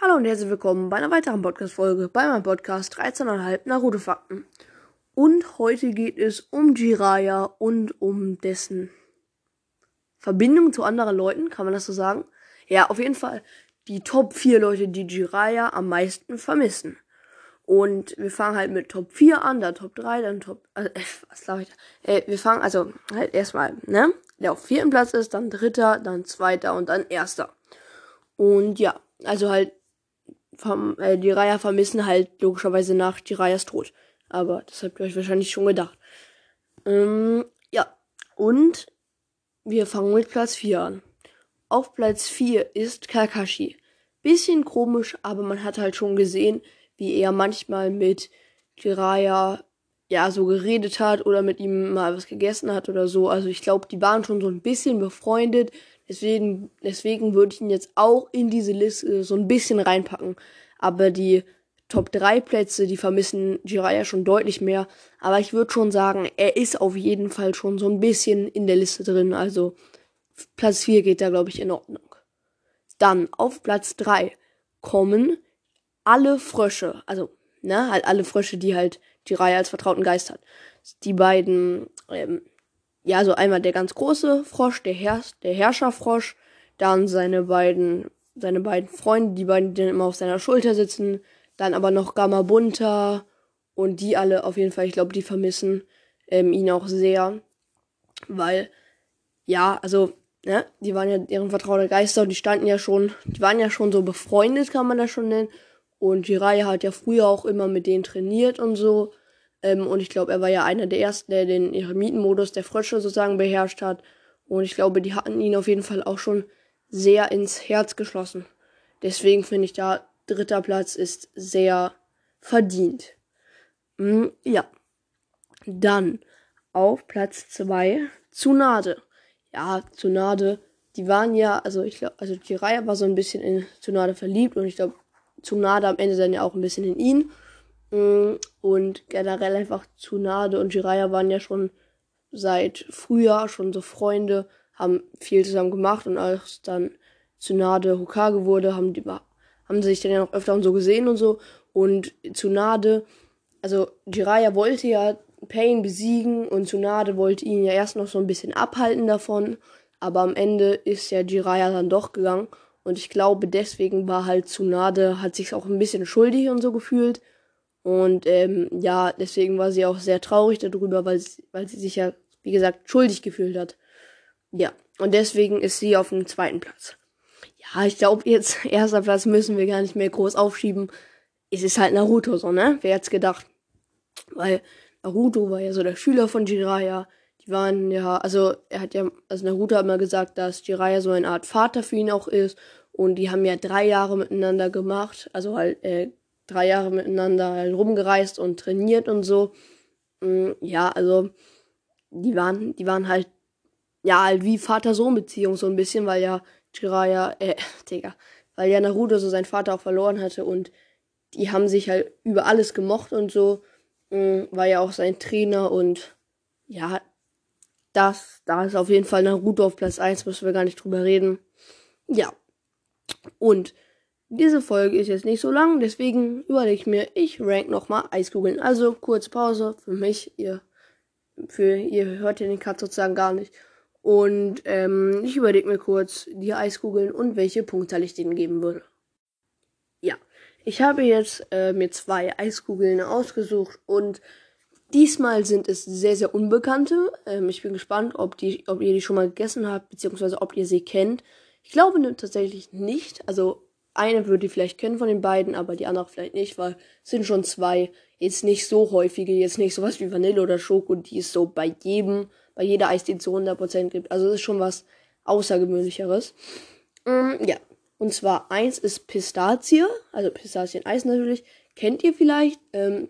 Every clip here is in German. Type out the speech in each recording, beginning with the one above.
Hallo und herzlich willkommen bei einer weiteren Podcast-Folge bei meinem Podcast 13,5 Naruto-Fakten. Und heute geht es um Jiraiya und um dessen Verbindung zu anderen Leuten, kann man das so sagen? Ja, auf jeden Fall die Top 4 Leute, die Jiraiya am meisten vermissen. Und wir fangen halt mit Top 4 an, dann Top 3, dann Top. Also, äh, was glaube ich? Äh, wir fangen also halt erstmal, ne? Der auf vierten Platz ist, dann dritter, dann zweiter und dann erster. Und ja, also halt vom, äh, die Reihe vermissen halt logischerweise nach Jiraias Tod. Aber das habt ihr euch wahrscheinlich schon gedacht. Ähm, ja, und wir fangen mit Platz 4 an. Auf Platz 4 ist Kakashi. Bisschen komisch, aber man hat halt schon gesehen, wie er manchmal mit Jiraiya ja so geredet hat oder mit ihm mal was gegessen hat oder so. Also ich glaube, die waren schon so ein bisschen befreundet. Deswegen, deswegen würde ich ihn jetzt auch in diese Liste so ein bisschen reinpacken. Aber die Top 3 Plätze, die vermissen Jiraiya schon deutlich mehr. Aber ich würde schon sagen, er ist auf jeden Fall schon so ein bisschen in der Liste drin. Also Platz 4 geht da, glaube ich, in Ordnung. Dann auf Platz 3 kommen alle Frösche. Also, ne, halt alle Frösche, die halt Jiraiya als vertrauten Geist hat. Die beiden ähm, ja, so einmal der ganz große Frosch, der, Herr, der Herrscherfrosch, dann seine beiden, seine beiden Freunde, die beiden, die dann immer auf seiner Schulter sitzen, dann aber noch Gamabunta und die alle auf jeden Fall, ich glaube, die vermissen ähm, ihn auch sehr, weil, ja, also, ne, die waren ja deren vertraute Geister und die standen ja schon, die waren ja schon so befreundet, kann man das schon nennen. Und Jiraiya hat ja früher auch immer mit denen trainiert und so. Ähm, und ich glaube, er war ja einer der ersten, der den Eremitenmodus der Frösche sozusagen beherrscht hat. Und ich glaube, die hatten ihn auf jeden Fall auch schon sehr ins Herz geschlossen. Deswegen finde ich da, dritter Platz ist sehr verdient. Hm, ja. Dann auf Platz zwei Tsunade. Ja, Tsunade, die waren ja, also ich glaube, also Jiraiya war so ein bisschen in Tsunade verliebt und ich glaube, Tsunade am Ende dann ja auch ein bisschen in ihn. Mm, und generell einfach Tsunade und Jiraiya waren ja schon seit früher schon so Freunde, haben viel zusammen gemacht und als dann Tsunade Hokage wurde, haben die haben sie sich dann ja noch öfter und so gesehen und so. Und Tsunade, also Jiraiya wollte ja Pain besiegen und Tsunade wollte ihn ja erst noch so ein bisschen abhalten davon. Aber am Ende ist ja Jiraiya dann doch gegangen. Und ich glaube, deswegen war halt Tsunade, hat sich auch ein bisschen schuldig und so gefühlt. Und ähm, ja, deswegen war sie auch sehr traurig darüber, weil sie, weil sie sich ja, wie gesagt, schuldig gefühlt hat. Ja, und deswegen ist sie auf dem zweiten Platz. Ja, ich glaube, jetzt erster Platz müssen wir gar nicht mehr groß aufschieben. Es ist halt Naruto so, ne? Wer hätte gedacht? Weil Naruto war ja so der Schüler von Jiraiya. Die waren ja, also er hat ja, also Naruto hat mal gesagt, dass Jiraiya so eine Art Vater für ihn auch ist. Und die haben ja drei Jahre miteinander gemacht. Also halt, äh, drei Jahre miteinander halt rumgereist und trainiert und so. Mm, ja, also die waren, die waren halt, ja, halt wie Vater-Sohn-Beziehung so ein bisschen, weil ja Jiraiya, äh, Digga, weil ja Naruto so seinen Vater auch verloren hatte und die haben sich halt über alles gemocht und so. Mm, war ja auch sein Trainer und ja, das, da ist auf jeden Fall Naruto auf Platz 1, müssen wir gar nicht drüber reden. Ja. Und diese Folge ist jetzt nicht so lang, deswegen überlege ich mir, ich rank nochmal Eiskugeln. Also kurz Pause für mich. Ihr, für, ihr hört ja den Cut sozusagen gar nicht. Und ähm, ich überlege mir kurz die Eiskugeln und welche Punktzahl ich denen geben würde. Ja, ich habe jetzt äh, mir zwei Eiskugeln ausgesucht und diesmal sind es sehr, sehr unbekannte. Ähm, ich bin gespannt, ob, die, ob ihr die schon mal gegessen habt, beziehungsweise ob ihr sie kennt. Ich glaube tatsächlich nicht. Also eine würde ich vielleicht kennen von den beiden, aber die andere vielleicht nicht, weil es sind schon zwei jetzt nicht so häufige, jetzt nicht sowas wie Vanille oder Schoko, die es so bei jedem, bei jeder Eisdiele zu 100% gibt. Also es ist schon was Außergewöhnlicheres. Ähm, ja, und zwar eins ist Pistazie, also Pistazien-Eis natürlich. Kennt ihr vielleicht? Ähm,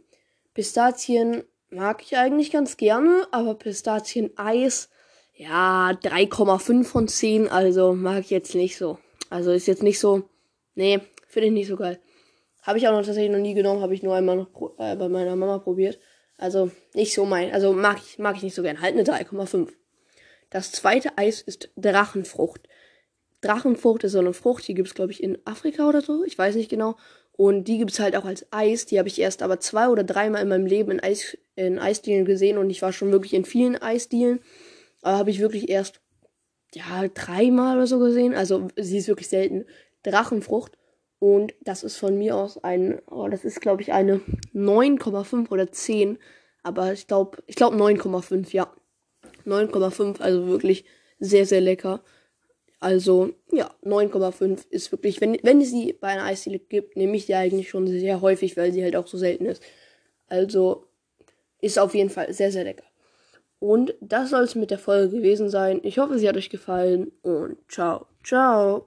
Pistazien mag ich eigentlich ganz gerne, aber Pistazien-Eis, ja, 3,5 von 10, also mag ich jetzt nicht so. Also ist jetzt nicht so Nee, finde ich nicht so geil. Habe ich auch noch tatsächlich noch nie genommen, habe ich nur einmal noch äh, bei meiner Mama probiert. Also nicht so mein, also mag ich, mag ich nicht so gern. Halt eine 3,5. Das zweite Eis ist Drachenfrucht. Drachenfrucht ist so eine Frucht, die gibt es, glaube ich, in Afrika oder so. Ich weiß nicht genau. Und die gibt es halt auch als Eis. Die habe ich erst aber zwei oder dreimal in meinem Leben in, Eis, in Eisdielen gesehen. Und ich war schon wirklich in vielen Eisdielen. Aber habe ich wirklich erst, ja, dreimal oder so gesehen. Also sie ist wirklich selten. Drachenfrucht. Und das ist von mir aus ein, oh, das ist, glaube ich, eine 9,5 oder 10. Aber ich glaube, ich glaube 9,5, ja. 9,5, also wirklich sehr, sehr lecker. Also, ja, 9,5 ist wirklich, wenn, wenn es sie bei einer Eisdiele gibt, nehme ich die eigentlich schon sehr häufig, weil sie halt auch so selten ist. Also, ist auf jeden Fall sehr, sehr lecker. Und das soll es mit der Folge gewesen sein. Ich hoffe, sie hat euch gefallen und ciao, ciao.